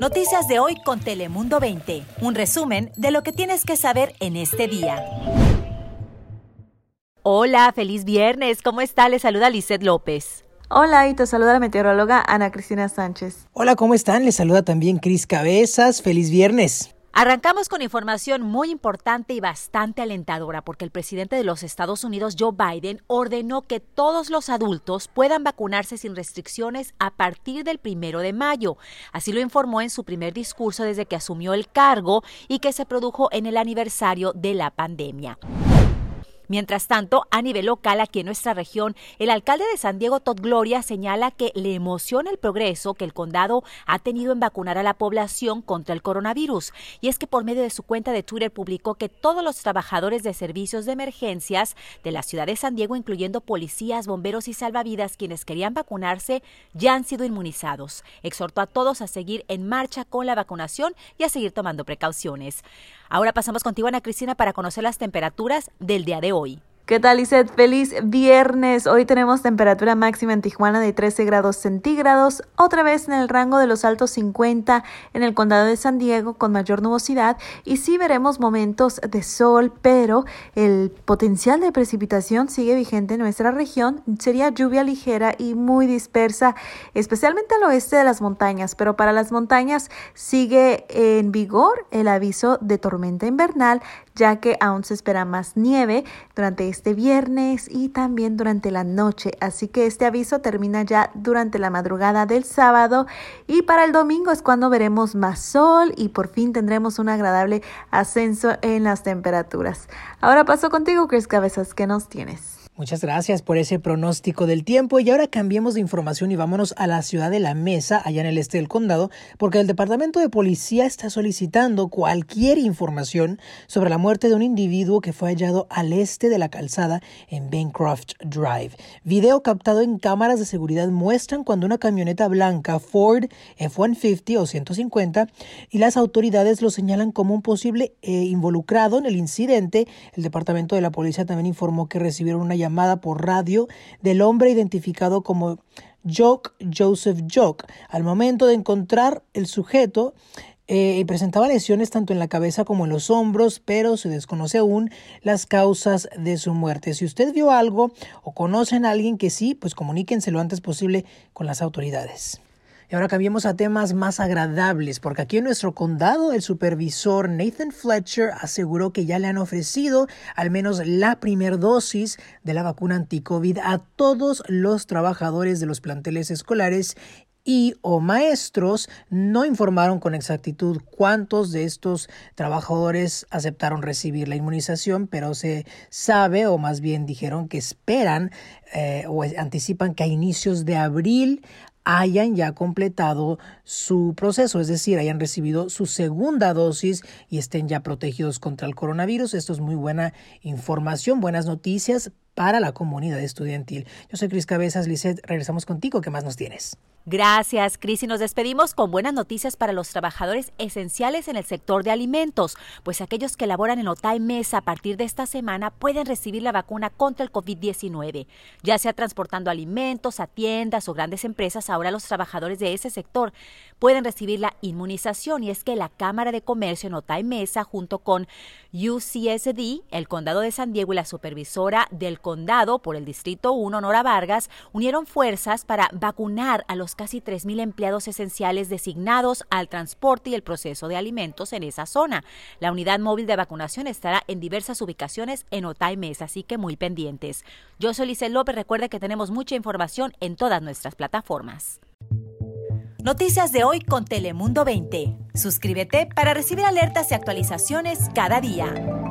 Noticias de hoy con Telemundo 20. Un resumen de lo que tienes que saber en este día. Hola, feliz viernes. ¿Cómo está? Le saluda Lizeth López. Hola, y te saluda la meteoróloga Ana Cristina Sánchez. Hola, ¿cómo están? Les saluda también Cris Cabezas. Feliz viernes. Arrancamos con información muy importante y bastante alentadora porque el presidente de los Estados Unidos, Joe Biden, ordenó que todos los adultos puedan vacunarse sin restricciones a partir del primero de mayo. Así lo informó en su primer discurso desde que asumió el cargo y que se produjo en el aniversario de la pandemia. Mientras tanto, a nivel local aquí en nuestra región, el alcalde de San Diego, Todd Gloria, señala que le emociona el progreso que el condado ha tenido en vacunar a la población contra el coronavirus. Y es que por medio de su cuenta de Twitter publicó que todos los trabajadores de servicios de emergencias de la ciudad de San Diego, incluyendo policías, bomberos y salvavidas, quienes querían vacunarse, ya han sido inmunizados. Exhortó a todos a seguir en marcha con la vacunación y a seguir tomando precauciones. Ahora pasamos contigo, Ana Cristina, para conocer las temperaturas del día de hoy. ¿Qué tal, Lizeth? Feliz viernes. Hoy tenemos temperatura máxima en Tijuana de 13 grados centígrados, otra vez en el rango de los altos 50 en el condado de San Diego con mayor nubosidad y sí veremos momentos de sol, pero el potencial de precipitación sigue vigente en nuestra región. Sería lluvia ligera y muy dispersa, especialmente al oeste de las montañas, pero para las montañas sigue en vigor el aviso de tormenta invernal, ya que aún se espera más nieve durante este viernes y también durante la noche. Así que este aviso termina ya durante la madrugada del sábado y para el domingo es cuando veremos más sol y por fin tendremos un agradable ascenso en las temperaturas. Ahora paso contigo, Chris Cabezas, ¿qué nos tienes? Muchas gracias por ese pronóstico del tiempo y ahora cambiemos de información y vámonos a la ciudad de La Mesa, allá en el este del condado, porque el Departamento de Policía está solicitando cualquier información sobre la muerte de un individuo que fue hallado al este de la calzada en Bancroft Drive. Video captado en cámaras de seguridad muestran cuando una camioneta blanca Ford F-150 o 150 y las autoridades lo señalan como un posible eh, involucrado en el incidente. El Departamento de la Policía también informó que recibieron una llamada llamada por radio del hombre identificado como Jock Joseph Jock. Al momento de encontrar el sujeto, eh, presentaba lesiones tanto en la cabeza como en los hombros, pero se desconoce aún las causas de su muerte. Si usted vio algo o conocen a alguien que sí, pues comuníquense lo antes posible con las autoridades. Y ahora cambiemos a temas más agradables, porque aquí en nuestro condado el supervisor Nathan Fletcher aseguró que ya le han ofrecido al menos la primera dosis de la vacuna anti-COVID a todos los trabajadores de los planteles escolares y o maestros. No informaron con exactitud cuántos de estos trabajadores aceptaron recibir la inmunización, pero se sabe o más bien dijeron que esperan eh, o anticipan que a inicios de abril hayan ya completado su proceso, es decir, hayan recibido su segunda dosis y estén ya protegidos contra el coronavirus. Esto es muy buena información, buenas noticias para la comunidad estudiantil. Yo soy Cris Cabezas, Lisset, regresamos contigo. ¿Qué más nos tienes? Gracias, Cris. Y nos despedimos con buenas noticias para los trabajadores esenciales en el sector de alimentos, pues aquellos que laboran en Otay Mesa a partir de esta semana pueden recibir la vacuna contra el COVID-19. Ya sea transportando alimentos a tiendas o grandes empresas, ahora los trabajadores de ese sector pueden recibir la inmunización. Y es que la Cámara de Comercio en Otay Mesa, junto con UCSD, el Condado de San Diego y la supervisora del condado por el Distrito 1, Nora Vargas, unieron fuerzas para vacunar a los casi 3.000 empleados esenciales designados al transporte y el proceso de alimentos en esa zona. La unidad móvil de vacunación estará en diversas ubicaciones en Otay Mesa, así que muy pendientes. Yo soy Lice López, recuerde que tenemos mucha información en todas nuestras plataformas. Noticias de hoy con Telemundo 20. Suscríbete para recibir alertas y actualizaciones cada día.